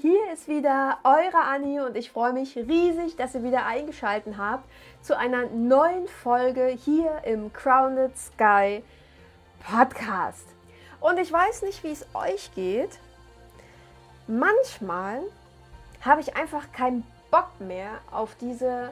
hier ist wieder eure Anni und ich freue mich riesig, dass ihr wieder eingeschaltet habt zu einer neuen Folge hier im Crowned Sky Podcast. Und ich weiß nicht, wie es euch geht. Manchmal habe ich einfach keinen Bock mehr auf diese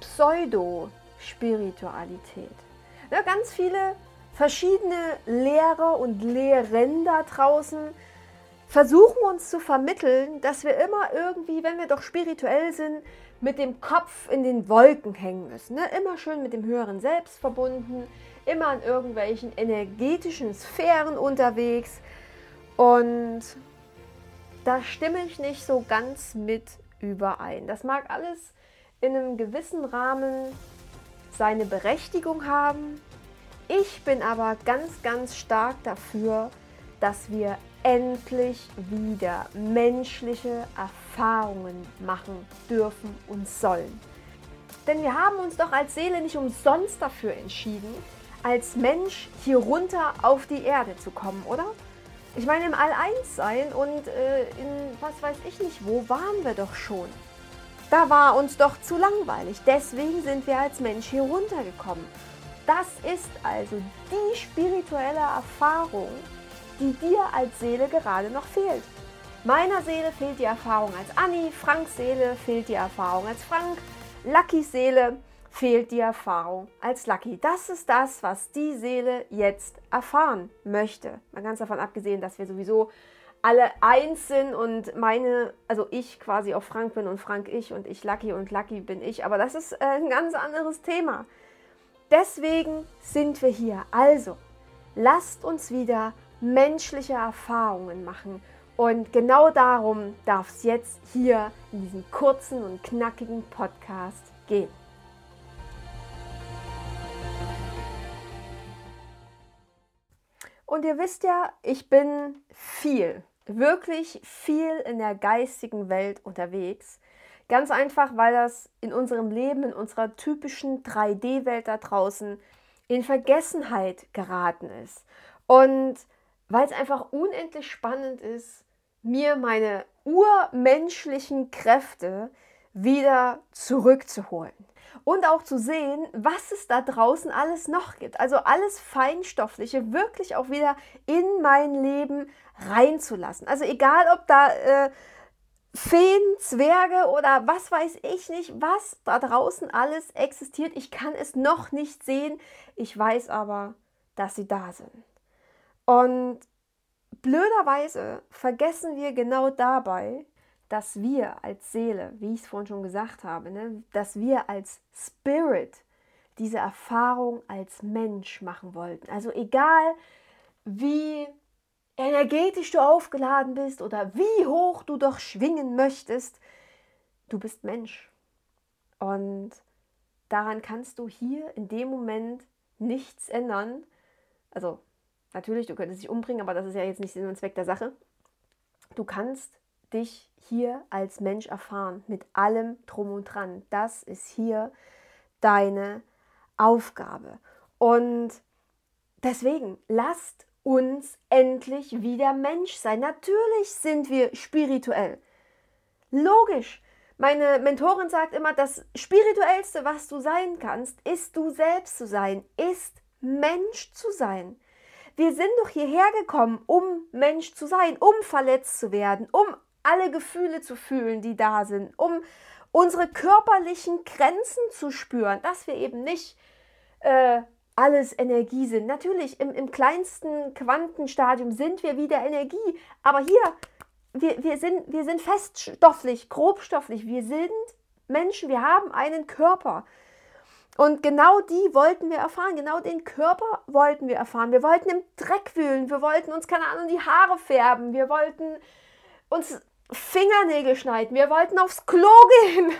Pseudo-Spiritualität. Ja, ganz viele verschiedene Lehrer und Lehren da draußen versuchen uns zu vermitteln, dass wir immer irgendwie, wenn wir doch spirituell sind, mit dem Kopf in den Wolken hängen müssen. Ne? Immer schön mit dem höheren Selbst verbunden, immer in irgendwelchen energetischen Sphären unterwegs. Und da stimme ich nicht so ganz mit überein. Das mag alles in einem gewissen Rahmen seine Berechtigung haben. Ich bin aber ganz, ganz stark dafür, dass wir endlich wieder menschliche Erfahrungen machen dürfen und sollen. Denn wir haben uns doch als Seele nicht umsonst dafür entschieden, als Mensch hier runter auf die Erde zu kommen, oder? Ich meine, im All-Eins-Sein und äh, in was weiß ich nicht wo waren wir doch schon. Da war uns doch zu langweilig. Deswegen sind wir als Mensch hier runtergekommen. Das ist also die spirituelle Erfahrung, die dir als Seele gerade noch fehlt. Meiner Seele fehlt die Erfahrung als Anni, Franks Seele fehlt die Erfahrung als Frank, Luckys Seele fehlt die Erfahrung als Lucky. Das ist das, was die Seele jetzt erfahren möchte. Mal ganz davon abgesehen, dass wir sowieso alle eins sind und meine, also ich quasi auch Frank bin und Frank ich und ich Lucky und Lucky bin ich. Aber das ist äh, ein ganz anderes Thema. Deswegen sind wir hier. Also, lasst uns wieder menschliche Erfahrungen machen. Und genau darum darf es jetzt hier in diesem kurzen und knackigen Podcast gehen. Und ihr wisst ja, ich bin viel, wirklich viel in der geistigen Welt unterwegs. Ganz einfach, weil das in unserem Leben, in unserer typischen 3D-Welt da draußen in Vergessenheit geraten ist. Und weil es einfach unendlich spannend ist, mir meine urmenschlichen Kräfte wieder zurückzuholen. Und auch zu sehen, was es da draußen alles noch gibt. Also alles Feinstoffliche wirklich auch wieder in mein Leben reinzulassen. Also egal, ob da äh, Feen, Zwerge oder was weiß ich nicht, was da draußen alles existiert. Ich kann es noch nicht sehen. Ich weiß aber, dass sie da sind. Und blöderweise vergessen wir genau dabei, dass wir als Seele, wie ich es vorhin schon gesagt habe, ne, dass wir als Spirit diese Erfahrung als Mensch machen wollten. Also egal, wie energetisch du aufgeladen bist oder wie hoch du doch schwingen möchtest, du bist Mensch. Und daran kannst du hier in dem Moment nichts ändern. Also Natürlich, du könntest dich umbringen, aber das ist ja jetzt nicht Sinn und Zweck der Sache. Du kannst dich hier als Mensch erfahren, mit allem drum und dran. Das ist hier deine Aufgabe. Und deswegen lasst uns endlich wieder Mensch sein. Natürlich sind wir spirituell. Logisch. Meine Mentorin sagt immer, das Spirituellste, was du sein kannst, ist du selbst zu sein, ist Mensch zu sein. Wir sind doch hierher gekommen, um Mensch zu sein, um verletzt zu werden, um alle Gefühle zu fühlen, die da sind, um unsere körperlichen Grenzen zu spüren, dass wir eben nicht äh, alles Energie sind. Natürlich, im, im kleinsten Quantenstadium sind wir wieder Energie, aber hier, wir, wir, sind, wir sind feststofflich, grobstofflich, wir sind Menschen, wir haben einen Körper. Und genau die wollten wir erfahren, genau den Körper wollten wir erfahren. Wir wollten im Dreck wühlen, wir wollten uns, keine Ahnung, die Haare färben, wir wollten uns Fingernägel schneiden, wir wollten aufs Klo gehen.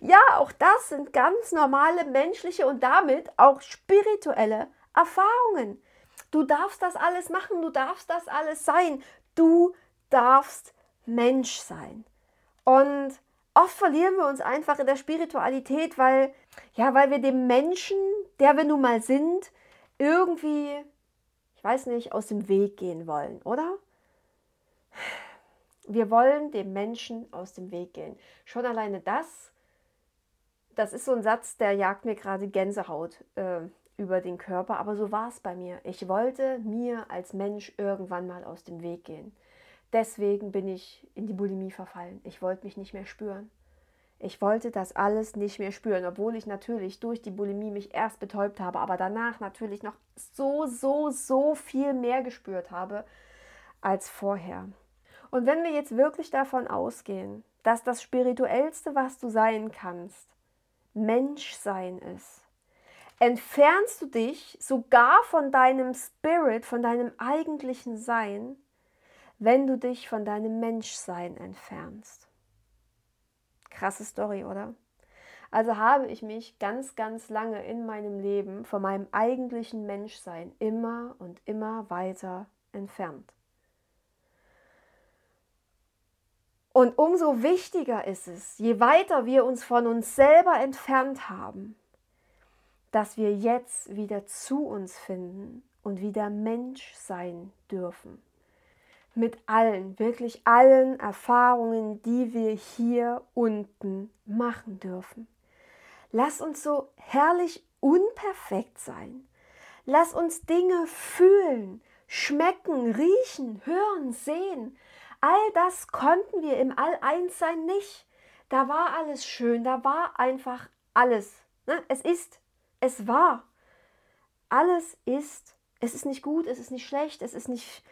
ja, auch das sind ganz normale menschliche und damit auch spirituelle Erfahrungen. Du darfst das alles machen, du darfst das alles sein, du darfst Mensch sein. Und oft verlieren wir uns einfach in der Spiritualität, weil, ja, weil wir dem Menschen, der wir nun mal sind, irgendwie, ich weiß nicht, aus dem Weg gehen wollen, oder? Wir wollen dem Menschen aus dem Weg gehen. Schon alleine das, das ist so ein Satz, der jagt mir gerade Gänsehaut äh, über den Körper, aber so war es bei mir. Ich wollte mir als Mensch irgendwann mal aus dem Weg gehen. Deswegen bin ich in die Bulimie verfallen. Ich wollte mich nicht mehr spüren. Ich wollte das alles nicht mehr spüren, obwohl ich natürlich durch die Bulimie mich erst betäubt habe, aber danach natürlich noch so, so, so viel mehr gespürt habe als vorher. Und wenn wir jetzt wirklich davon ausgehen, dass das Spirituellste, was du sein kannst, Menschsein ist, entfernst du dich sogar von deinem Spirit, von deinem eigentlichen Sein, wenn du dich von deinem Menschsein entfernst. Krasse Story, oder? Also habe ich mich ganz, ganz lange in meinem Leben von meinem eigentlichen Menschsein immer und immer weiter entfernt. Und umso wichtiger ist es, je weiter wir uns von uns selber entfernt haben, dass wir jetzt wieder zu uns finden und wieder Mensch sein dürfen mit allen, wirklich allen Erfahrungen, die wir hier unten machen dürfen. Lass uns so herrlich unperfekt sein. Lass uns Dinge fühlen, schmecken, riechen, hören, sehen. All das konnten wir im All-Eins-Sein nicht. Da war alles schön, da war einfach alles. Ne? Es ist, es war. Alles ist. Es ist nicht gut, es ist nicht schlecht, es ist nicht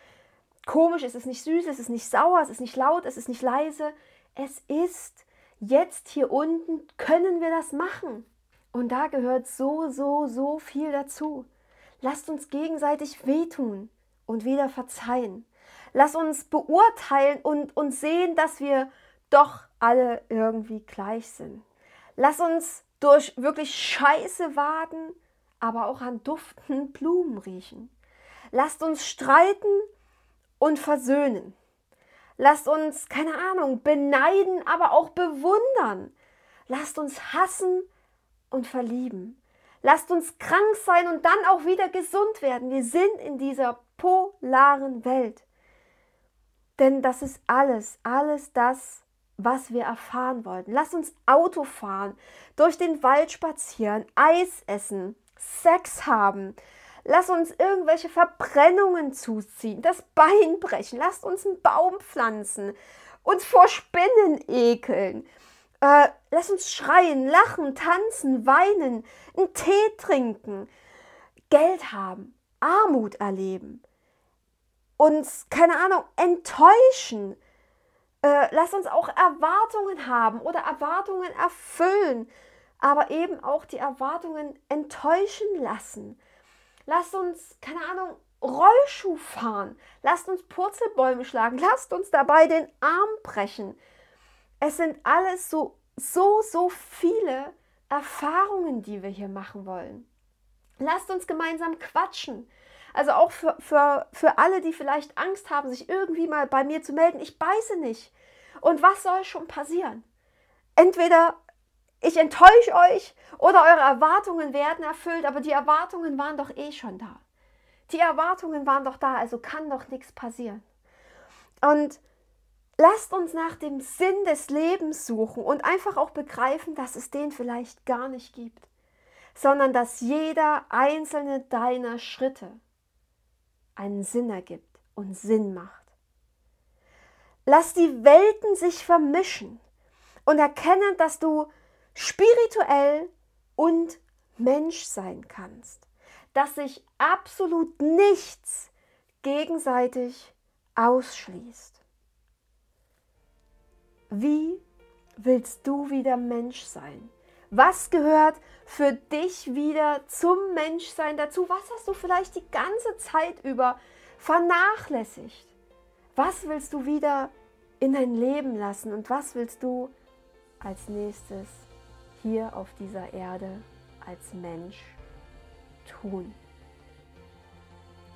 komisch, es ist nicht süß, es ist nicht sauer, es ist nicht laut, es ist nicht leise. Es ist jetzt hier unten, können wir das machen. Und da gehört so, so, so viel dazu. Lasst uns gegenseitig wehtun und wieder verzeihen. Lass uns beurteilen und, und sehen, dass wir doch alle irgendwie gleich sind. Lass uns durch wirklich Scheiße waden, aber auch an duftenden Blumen riechen. Lasst uns streiten und versöhnen. Lasst uns, keine Ahnung, beneiden, aber auch bewundern. Lasst uns hassen und verlieben. Lasst uns krank sein und dann auch wieder gesund werden. Wir sind in dieser polaren Welt. Denn das ist alles, alles das, was wir erfahren wollten. Lasst uns Auto fahren, durch den Wald spazieren, Eis essen, Sex haben, Lass uns irgendwelche Verbrennungen zuziehen, das Bein brechen. Lasst uns einen Baum pflanzen, uns vor Spinnen ekeln. Äh, lass uns schreien, lachen, tanzen, weinen, einen Tee trinken, Geld haben, Armut erleben, uns, keine Ahnung, enttäuschen. Äh, lass uns auch Erwartungen haben oder Erwartungen erfüllen, aber eben auch die Erwartungen enttäuschen lassen. Lasst uns, keine Ahnung, Rollschuh fahren. Lasst uns Purzelbäume schlagen. Lasst uns dabei den Arm brechen. Es sind alles so, so, so viele Erfahrungen, die wir hier machen wollen. Lasst uns gemeinsam quatschen. Also auch für, für, für alle, die vielleicht Angst haben, sich irgendwie mal bei mir zu melden. Ich beiße nicht. Und was soll schon passieren? Entweder ich enttäusche euch oder eure Erwartungen werden erfüllt, aber die Erwartungen waren doch eh schon da. Die Erwartungen waren doch da, also kann doch nichts passieren. Und lasst uns nach dem Sinn des Lebens suchen und einfach auch begreifen, dass es den vielleicht gar nicht gibt, sondern dass jeder einzelne deiner Schritte einen Sinn ergibt und Sinn macht. Lass die Welten sich vermischen und erkennen, dass du spirituell und Mensch sein kannst, dass sich absolut nichts gegenseitig ausschließt. Wie willst du wieder Mensch sein? Was gehört für dich wieder zum Menschsein dazu? Was hast du vielleicht die ganze Zeit über vernachlässigt? Was willst du wieder in dein Leben lassen und was willst du als nächstes hier auf dieser Erde als Mensch tun.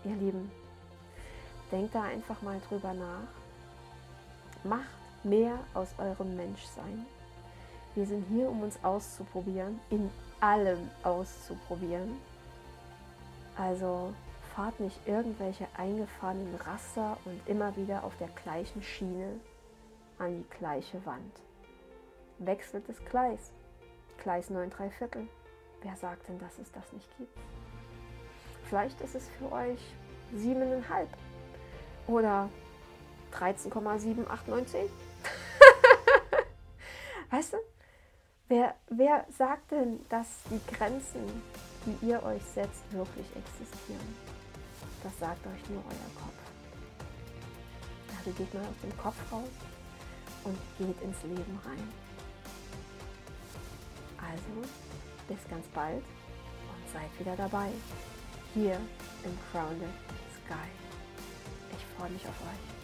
Ihr Lieben, denkt da einfach mal drüber nach. Macht mehr aus eurem Menschsein. Wir sind hier, um uns auszuprobieren, in allem auszuprobieren. Also fahrt nicht irgendwelche eingefahrenen Raster und immer wieder auf der gleichen Schiene, an die gleiche Wand. Wechselt das Gleis. Gleis 9 3 Viertel. Wer sagt denn, dass es das nicht gibt? Vielleicht ist es für euch 7,5 oder 13,78910. weißt du? Wer, wer sagt denn, dass die Grenzen, die ihr euch setzt, wirklich existieren? Das sagt euch nur euer Kopf. Also geht mal aus dem Kopf raus und geht ins Leben rein. Also, bis ganz bald und seid wieder dabei. Hier im Grounded Sky. Ich freue mich auf euch.